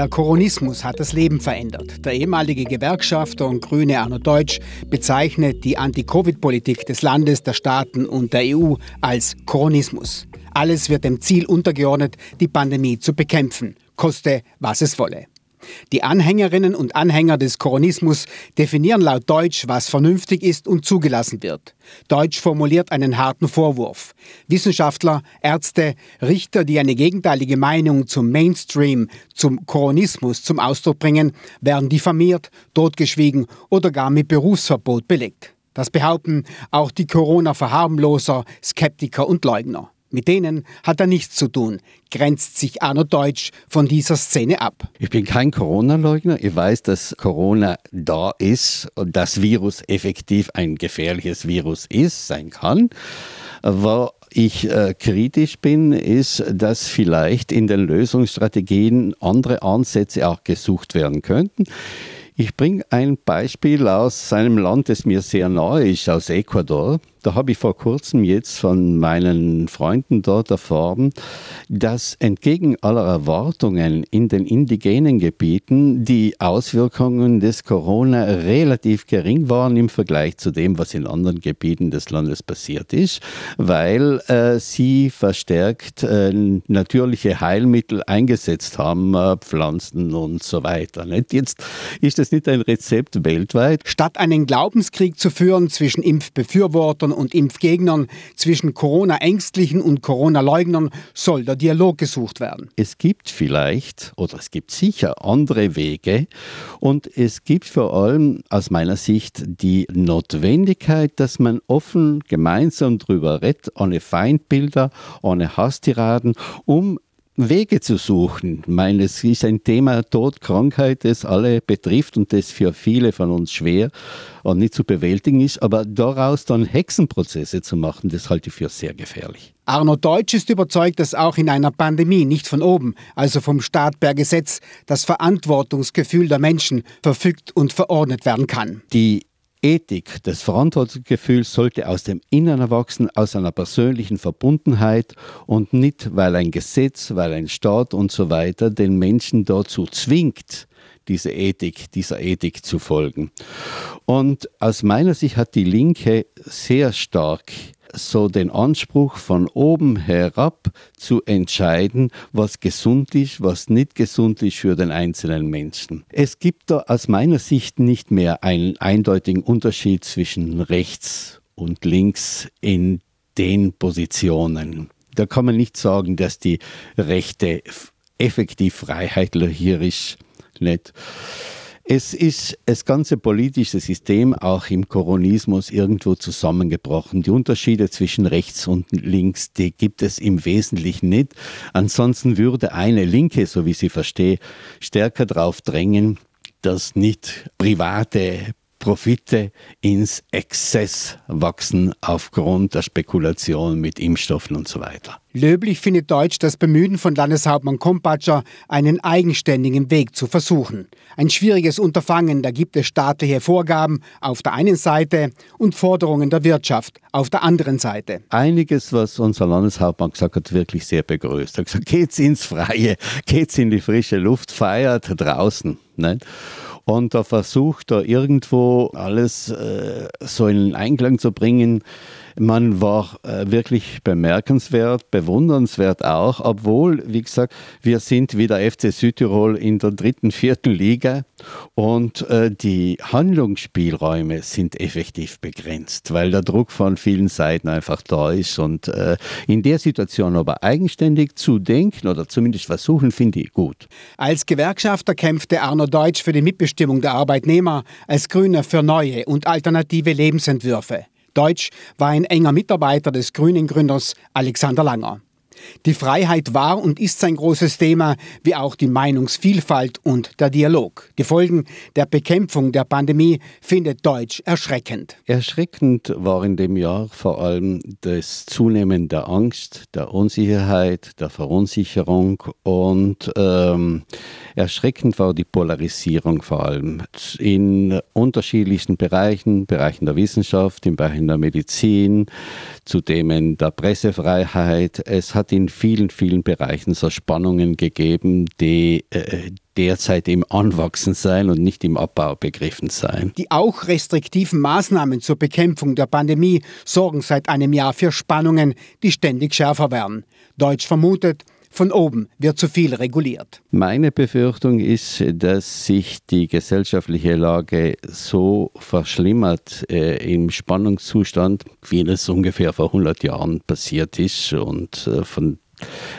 Der Koronismus hat das Leben verändert. Der ehemalige Gewerkschafter und Grüne Arno Deutsch bezeichnet die Anti-Covid-Politik des Landes, der Staaten und der EU als Koronismus. Alles wird dem Ziel untergeordnet, die Pandemie zu bekämpfen, koste was es wolle. Die Anhängerinnen und Anhänger des Koronismus definieren laut Deutsch, was vernünftig ist und zugelassen wird. Deutsch formuliert einen harten Vorwurf. Wissenschaftler, Ärzte, Richter, die eine gegenteilige Meinung zum Mainstream, zum Koronismus zum Ausdruck bringen, werden diffamiert, totgeschwiegen oder gar mit Berufsverbot belegt. Das behaupten auch die Corona-Verharmloser, Skeptiker und Leugner. Mit denen hat er nichts zu tun, grenzt sich Arno Deutsch von dieser Szene ab. Ich bin kein Corona-Leugner. Ich weiß, dass Corona da ist und das Virus effektiv ein gefährliches Virus ist, sein kann. Wo ich äh, kritisch bin, ist, dass vielleicht in den Lösungsstrategien andere Ansätze auch gesucht werden könnten. Ich bringe ein Beispiel aus einem Land, das mir sehr nahe ist, aus Ecuador. Da habe ich vor kurzem jetzt von meinen Freunden dort erfahren, dass entgegen aller Erwartungen in den indigenen Gebieten die Auswirkungen des Corona relativ gering waren im Vergleich zu dem, was in anderen Gebieten des Landes passiert ist, weil äh, sie verstärkt äh, natürliche Heilmittel eingesetzt haben, äh, Pflanzen und so weiter. Nicht? Jetzt ist das nicht ein Rezept weltweit. Statt einen Glaubenskrieg zu führen zwischen Impfbefürwortern Impfern und Impfgegnern, zwischen Corona-Ängstlichen und Corona-Leugnern soll der Dialog gesucht werden. Es gibt vielleicht oder es gibt sicher andere Wege und es gibt vor allem aus meiner Sicht die Notwendigkeit, dass man offen gemeinsam darüber redet, ohne Feindbilder, ohne Hasstiraden, um Wege zu suchen. Ich meine, es ist ein Thema Tod, Krankheit, das alle betrifft und das für viele von uns schwer und nicht zu bewältigen ist. Aber daraus dann Hexenprozesse zu machen, das halte ich für sehr gefährlich. Arno Deutsch ist überzeugt, dass auch in einer Pandemie nicht von oben, also vom Staat per Gesetz, das Verantwortungsgefühl der Menschen verfügt und verordnet werden kann. Die Ethik, das Verantwortungsgefühl sollte aus dem Innern erwachsen, aus einer persönlichen Verbundenheit und nicht, weil ein Gesetz, weil ein Staat und so weiter den Menschen dazu zwingt, diese Ethik, dieser Ethik zu folgen. Und aus meiner Sicht hat die Linke sehr stark so den Anspruch von oben herab zu entscheiden, was gesund ist, was nicht gesund ist für den einzelnen Menschen. Es gibt da aus meiner Sicht nicht mehr einen eindeutigen Unterschied zwischen rechts und links in den Positionen. Da kann man nicht sagen, dass die Rechte effektiv freiheitlich nicht. Es ist das ganze politische System auch im Koronismus irgendwo zusammengebrochen. Die Unterschiede zwischen rechts und links, die gibt es im Wesentlichen nicht. Ansonsten würde eine Linke, so wie sie verstehe, stärker darauf drängen, dass nicht private Profite ins Exzess wachsen aufgrund der Spekulation mit Impfstoffen und so weiter. Löblich findet Deutsch das Bemühen von Landeshauptmann Kompatscher, einen eigenständigen Weg zu versuchen. Ein schwieriges Unterfangen, da gibt es staatliche Vorgaben auf der einen Seite und Forderungen der Wirtschaft auf der anderen Seite. Einiges, was unser Landeshauptmann gesagt hat, wirklich sehr begrüßt. Er hat gesagt, geht's ins Freie, geht's in die frische Luft, feiert draußen. Nicht? Und da versucht er irgendwo alles äh, so in Einklang zu bringen. Man war äh, wirklich bemerkenswert, bewundernswert auch, obwohl, wie gesagt, wir sind wie der FC Südtirol in der dritten, vierten Liga und äh, die Handlungsspielräume sind effektiv begrenzt, weil der Druck von vielen Seiten einfach da ist und äh, in der Situation aber eigenständig zu denken oder zumindest versuchen, finde ich gut. Als Gewerkschafter kämpfte Arno Deutsch für die Mitbestimmung der Arbeitnehmer, als Grüner für neue und alternative Lebensentwürfe. Deutsch war ein enger Mitarbeiter des Grünen-Gründers Alexander Langer. Die Freiheit war und ist sein großes Thema, wie auch die Meinungsvielfalt und der Dialog. Die Folgen der Bekämpfung der Pandemie findet Deutsch erschreckend. Erschreckend war in dem Jahr vor allem das Zunehmen der Angst, der Unsicherheit, der Verunsicherung und ähm, erschreckend war die Polarisierung vor allem in unterschiedlichsten Bereichen, Bereichen der Wissenschaft, in Bereichen der Medizin, zu Themen der Pressefreiheit. Es hat in vielen, vielen Bereichen so Spannungen gegeben, die äh, derzeit im Anwachsen sein und nicht im Abbau begriffen sein. Die auch restriktiven Maßnahmen zur Bekämpfung der Pandemie sorgen seit einem Jahr für Spannungen, die ständig schärfer werden. Deutsch vermutet, von oben wird zu viel reguliert. Meine Befürchtung ist, dass sich die gesellschaftliche Lage so verschlimmert äh, im Spannungszustand, wie es ungefähr vor 100 Jahren passiert ist und äh, von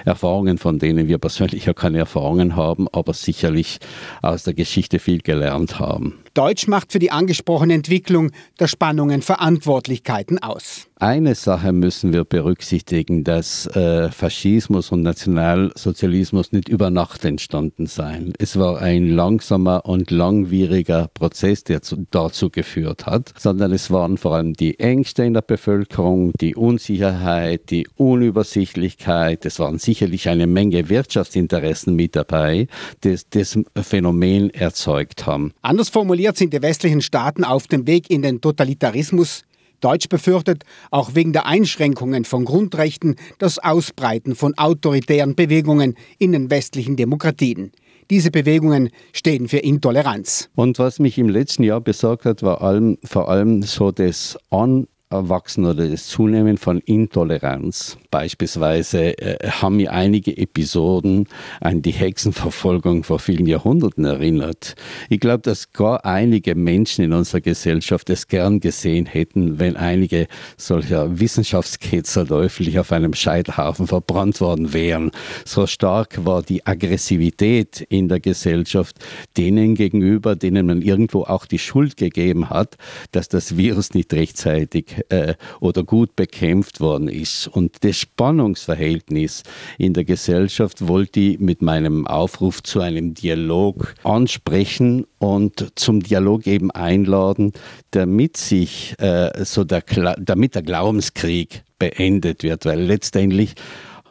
Erfahrungen, von denen wir persönlich ja keine Erfahrungen haben, aber sicherlich aus der Geschichte viel gelernt haben. Deutsch macht für die angesprochene Entwicklung der Spannungen Verantwortlichkeiten aus. Eine Sache müssen wir berücksichtigen, dass äh, Faschismus und Nationalsozialismus nicht über Nacht entstanden seien. Es war ein langsamer und langwieriger Prozess, der zu, dazu geführt hat, sondern es waren vor allem die Ängste in der Bevölkerung, die Unsicherheit, die Unübersichtlichkeit, es waren sicherlich eine Menge Wirtschaftsinteressen mit dabei, die das Phänomen erzeugt haben. Anders formuliert sind die westlichen Staaten auf dem Weg in den Totalitarismus Deutsch befürchtet, auch wegen der Einschränkungen von Grundrechten, das Ausbreiten von autoritären Bewegungen in den westlichen Demokratien. Diese Bewegungen stehen für Intoleranz. Und was mich im letzten Jahr besorgt hat, war allem, vor allem so das An Erwachsen oder das Zunehmen von Intoleranz. Beispielsweise äh, haben mir einige Episoden an die Hexenverfolgung vor vielen Jahrhunderten erinnert. Ich glaube, dass gar einige Menschen in unserer Gesellschaft es gern gesehen hätten, wenn einige solcher Wissenschaftsketzer öffentlich auf einem Scheiterhaufen verbrannt worden wären. So stark war die Aggressivität in der Gesellschaft denen gegenüber, denen man irgendwo auch die Schuld gegeben hat, dass das Virus nicht rechtzeitig äh, oder gut bekämpft worden ist. Und das Spannungsverhältnis in der Gesellschaft wollte ich mit meinem Aufruf zu einem Dialog ansprechen und zum Dialog eben einladen, damit sich äh, so der, damit der Glaubenskrieg beendet wird, weil letztendlich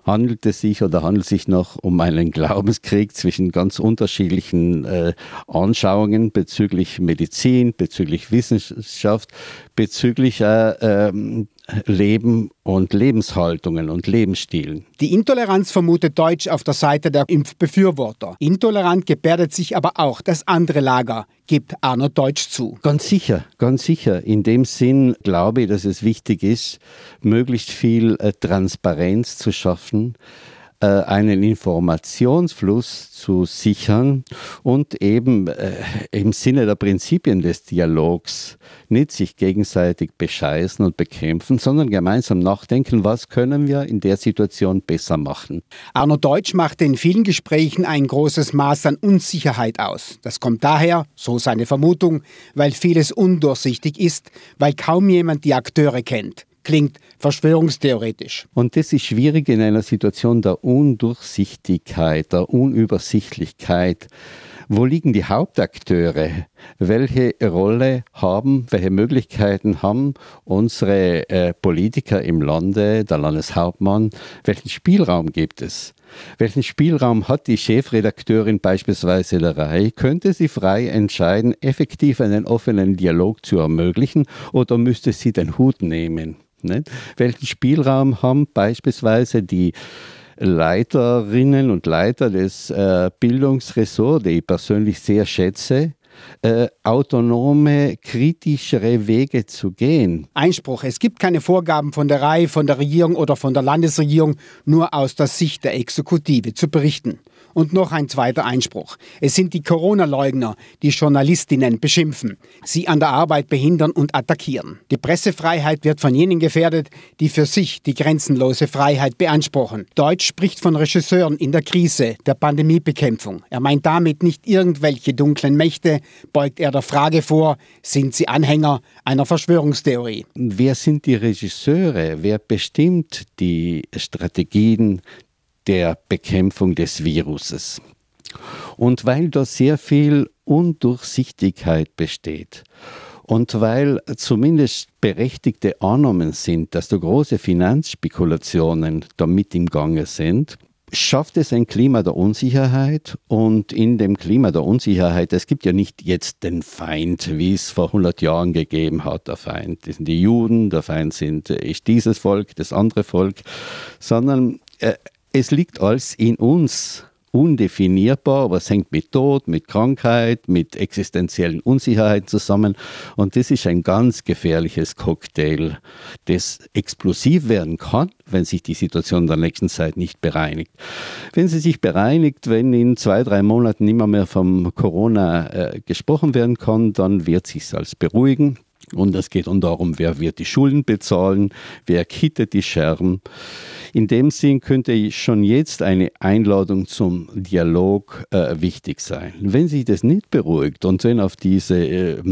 handelt es sich oder handelt es sich noch um einen Glaubenskrieg zwischen ganz unterschiedlichen äh, Anschauungen bezüglich Medizin, bezüglich Wissenschaft, bezüglich äh, äh, Leben und Lebenshaltungen und Lebensstilen. Die Intoleranz vermutet Deutsch auf der Seite der Impfbefürworter. Intolerant gebärdet sich aber auch das andere Lager, gibt Arno Deutsch zu. Ganz sicher, ganz sicher. In dem Sinn glaube ich, dass es wichtig ist, möglichst viel äh, Transparenz zu schaffen einen Informationsfluss zu sichern und eben äh, im Sinne der Prinzipien des Dialogs nicht sich gegenseitig bescheißen und bekämpfen, sondern gemeinsam nachdenken, was können wir in der Situation besser machen. Arno Deutsch machte in vielen Gesprächen ein großes Maß an Unsicherheit aus. Das kommt daher, so seine Vermutung, weil vieles undurchsichtig ist, weil kaum jemand die Akteure kennt klingt verschwörungstheoretisch. Und das ist schwierig in einer Situation der Undurchsichtigkeit, der Unübersichtlichkeit. Wo liegen die Hauptakteure? Welche Rolle haben, welche Möglichkeiten haben unsere äh, Politiker im Lande, der Landeshauptmann? Welchen Spielraum gibt es? Welchen Spielraum hat die Chefredakteurin beispielsweise der Reihe? Könnte sie frei entscheiden, effektiv einen offenen Dialog zu ermöglichen oder müsste sie den Hut nehmen? Nicht? Welchen Spielraum haben beispielsweise die Leiterinnen und Leiter des äh, Bildungsressorts, die ich persönlich sehr schätze, äh, autonome, kritischere Wege zu gehen. Einspruch. Es gibt keine Vorgaben von der Reihe, von der Regierung oder von der Landesregierung, nur aus der Sicht der Exekutive zu berichten. Und noch ein zweiter Einspruch. Es sind die Corona-Leugner, die Journalistinnen beschimpfen, sie an der Arbeit behindern und attackieren. Die Pressefreiheit wird von jenen gefährdet, die für sich die grenzenlose Freiheit beanspruchen. Deutsch spricht von Regisseuren in der Krise, der Pandemiebekämpfung. Er meint damit nicht irgendwelche dunklen Mächte, beugt er der Frage vor, sind sie Anhänger einer Verschwörungstheorie? Wer sind die Regisseure? Wer bestimmt die Strategien der Bekämpfung des Viruses. Und weil da sehr viel Undurchsichtigkeit besteht und weil zumindest berechtigte Annahmen sind, dass da große Finanzspekulationen damit im Gange sind, schafft es ein Klima der Unsicherheit und in dem Klima der Unsicherheit, es gibt ja nicht jetzt den Feind, wie es vor 100 Jahren gegeben hat, der Feind das sind die Juden, der Feind sind, ist dieses Volk, das andere Volk, sondern äh, es liegt alles in uns undefinierbar, aber es hängt mit Tod, mit Krankheit, mit existenziellen Unsicherheiten zusammen. Und das ist ein ganz gefährliches Cocktail, das explosiv werden kann, wenn sich die Situation in der nächsten Zeit nicht bereinigt. Wenn sie sich bereinigt, wenn in zwei, drei Monaten nicht mehr vom Corona äh, gesprochen werden kann, dann wird sich als beruhigen. Und es geht dann darum, wer wird die Schulden bezahlen, wer kittet die Scherben. In dem Sinn könnte schon jetzt eine Einladung zum Dialog äh, wichtig sein. Wenn sich das nicht beruhigt und wenn auf diese äh,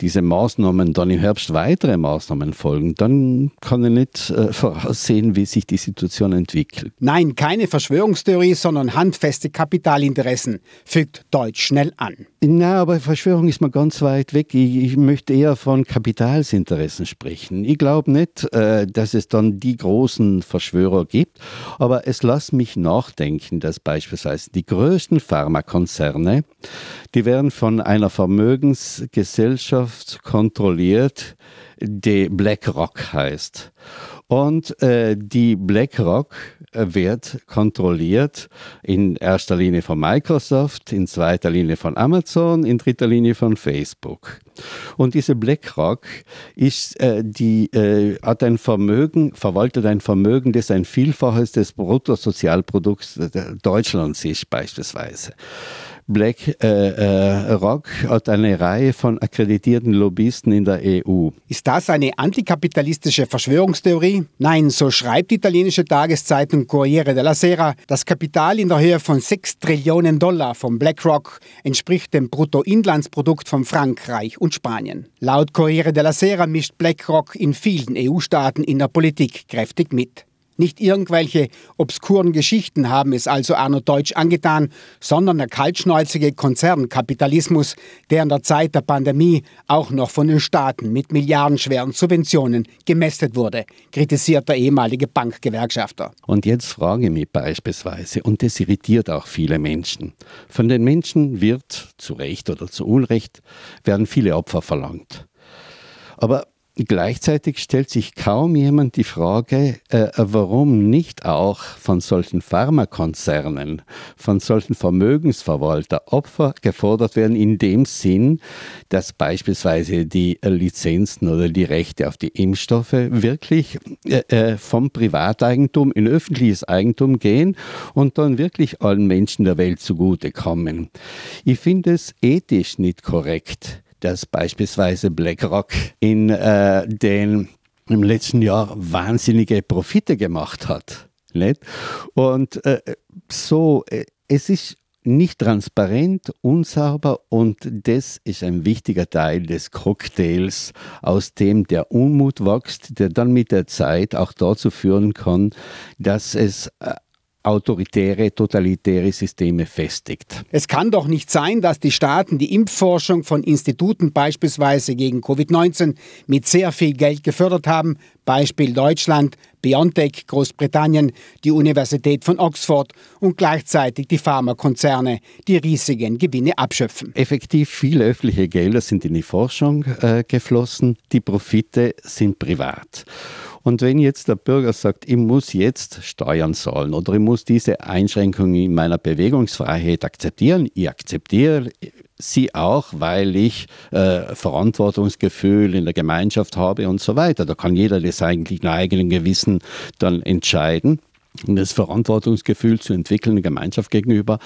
diese Maßnahmen dann im Herbst weitere Maßnahmen folgen, dann kann ich nicht äh, voraussehen, wie sich die Situation entwickelt. Nein, keine Verschwörungstheorie, sondern handfeste Kapitalinteressen, fügt Deutsch schnell an. Na, aber Verschwörung ist mal ganz weit weg. Ich, ich möchte eher von Kapitalsinteressen sprechen. Ich glaube nicht, äh, dass es dann die großen Verschwörer gibt, aber es lässt mich nachdenken, dass beispielsweise die größten Pharmakonzerne, die werden von einer Vermögensgesellschaft kontrolliert, die BlackRock heißt. Und äh, die BlackRock äh, wird kontrolliert in erster Linie von Microsoft, in zweiter Linie von Amazon, in dritter Linie von Facebook. Und diese BlackRock ist, äh, die, äh, hat ein Vermögen, verwaltet ein Vermögen, das ein Vielfaches des Bruttosozialprodukts Deutschlands ist beispielsweise. Black äh, äh, Rock hat eine Reihe von akkreditierten Lobbyisten in der EU. Ist das eine antikapitalistische Verschwörungstheorie? Nein, so schreibt die italienische Tageszeitung Corriere della Sera. Das Kapital in der Höhe von 6 Trillionen Dollar von BlackRock entspricht dem Bruttoinlandsprodukt von Frankreich und Spanien. Laut Corriere della Sera mischt BlackRock in vielen EU-Staaten in der Politik kräftig mit. Nicht irgendwelche obskuren Geschichten haben es also Arno Deutsch angetan, sondern der kaltschnäuzige Konzernkapitalismus, der in der Zeit der Pandemie auch noch von den Staaten mit milliardenschweren Subventionen gemästet wurde, kritisiert der ehemalige Bankgewerkschafter. Und jetzt frage ich mich beispielsweise, und das irritiert auch viele Menschen, von den Menschen wird, zu Recht oder zu Unrecht, werden viele Opfer verlangt. Aber Gleichzeitig stellt sich kaum jemand die Frage, äh, warum nicht auch von solchen Pharmakonzernen, von solchen Vermögensverwalter Opfer gefordert werden, in dem Sinn, dass beispielsweise die Lizenzen oder die Rechte auf die Impfstoffe wirklich äh, äh, vom Privateigentum in öffentliches Eigentum gehen und dann wirklich allen Menschen der Welt zugutekommen. Ich finde es ethisch nicht korrekt dass beispielsweise BlackRock in äh, den im letzten Jahr wahnsinnige Profite gemacht hat. Nicht? Und äh, so, äh, es ist nicht transparent, unsauber und das ist ein wichtiger Teil des Cocktails, aus dem der Unmut wächst, der dann mit der Zeit auch dazu führen kann, dass es äh, autoritäre, totalitäre Systeme festigt. Es kann doch nicht sein, dass die Staaten die Impfforschung von Instituten beispielsweise gegen Covid-19 mit sehr viel Geld gefördert haben, Beispiel Deutschland, BioNTech, Großbritannien, die Universität von Oxford und gleichzeitig die Pharmakonzerne, die riesigen Gewinne abschöpfen. Effektiv viele öffentliche Gelder sind in die Forschung äh, geflossen, die Profite sind privat. Und wenn jetzt der Bürger sagt, ich muss jetzt Steuern zahlen oder ich muss diese Einschränkung in meiner Bewegungsfreiheit akzeptieren, ich akzeptiere sie auch, weil ich äh, Verantwortungsgefühl in der Gemeinschaft habe und so weiter. Da kann jeder das eigentlich nach eigenem Gewissen dann entscheiden das Verantwortungsgefühl zu entwickeln der Gemeinschaft gegenüber.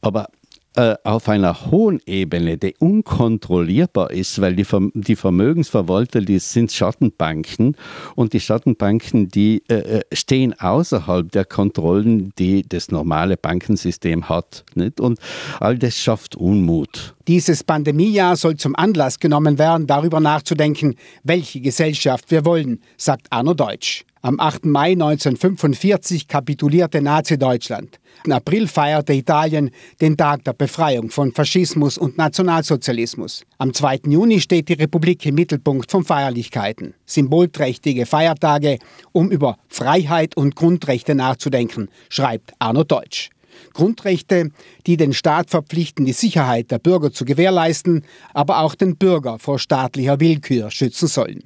Aber äh, auf einer hohen Ebene, die unkontrollierbar ist, weil die, die Vermögensverwalter, die sind Schattenbanken und die Schattenbanken, die äh, äh, stehen außerhalb der Kontrollen, die das normale Bankensystem hat. Nicht? Und all das schafft Unmut. Dieses Pandemiejahr soll zum Anlass genommen werden, darüber nachzudenken, welche Gesellschaft wir wollen, sagt Arno Deutsch. Am 8. Mai 1945 kapitulierte Nazi-Deutschland. Im April feierte Italien den Tag der Befreiung von Faschismus und Nationalsozialismus. Am 2. Juni steht die Republik im Mittelpunkt von Feierlichkeiten. Symbolträchtige Feiertage, um über Freiheit und Grundrechte nachzudenken, schreibt Arno Deutsch. Grundrechte, die den Staat verpflichten, die Sicherheit der Bürger zu gewährleisten, aber auch den Bürger vor staatlicher Willkür schützen sollen.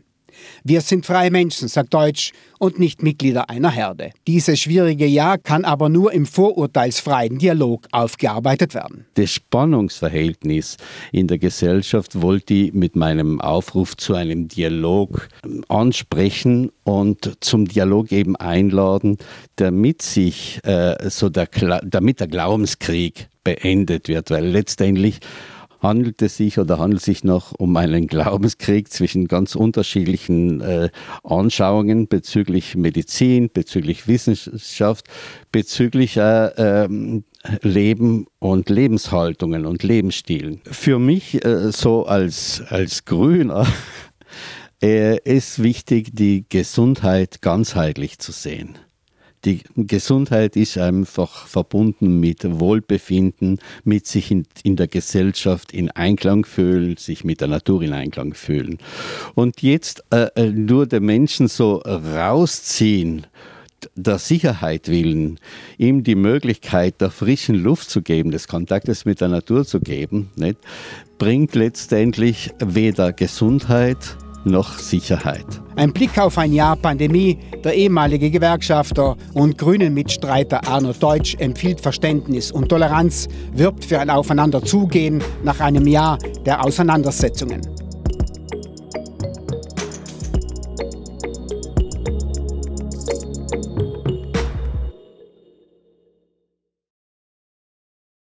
Wir sind freie Menschen, sagt Deutsch, und nicht Mitglieder einer Herde. Dieses schwierige Jahr kann aber nur im vorurteilsfreien Dialog aufgearbeitet werden. Das Spannungsverhältnis in der Gesellschaft wollte ich mit meinem Aufruf zu einem Dialog ansprechen und zum Dialog eben einladen, damit sich äh, so der, damit der Glaubenskrieg beendet wird, weil letztendlich handelt es sich oder handelt es sich noch um einen Glaubenskrieg zwischen ganz unterschiedlichen äh, Anschauungen bezüglich Medizin, bezüglich Wissenschaft, bezüglich äh, äh, Leben und Lebenshaltungen und Lebensstilen. Für mich äh, so als, als Grüner äh, ist wichtig, die Gesundheit ganzheitlich zu sehen. Die Gesundheit ist einfach verbunden mit Wohlbefinden, mit sich in, in, der Gesellschaft in Einklang fühlen, sich mit der Natur in Einklang fühlen. Und jetzt äh, äh nur den Menschen so rausziehen, der Sicherheit willen, ihm die Möglichkeit der frischen Luft zu geben, des Kontaktes mit der Natur zu geben, nicht, bringt letztendlich weder Gesundheit noch Sicherheit. Ein Blick auf ein Jahr Pandemie. Der ehemalige Gewerkschafter und Grünen-Mitstreiter Arno Deutsch empfiehlt Verständnis und Toleranz, wirbt für ein Aufeinanderzugehen nach einem Jahr der Auseinandersetzungen.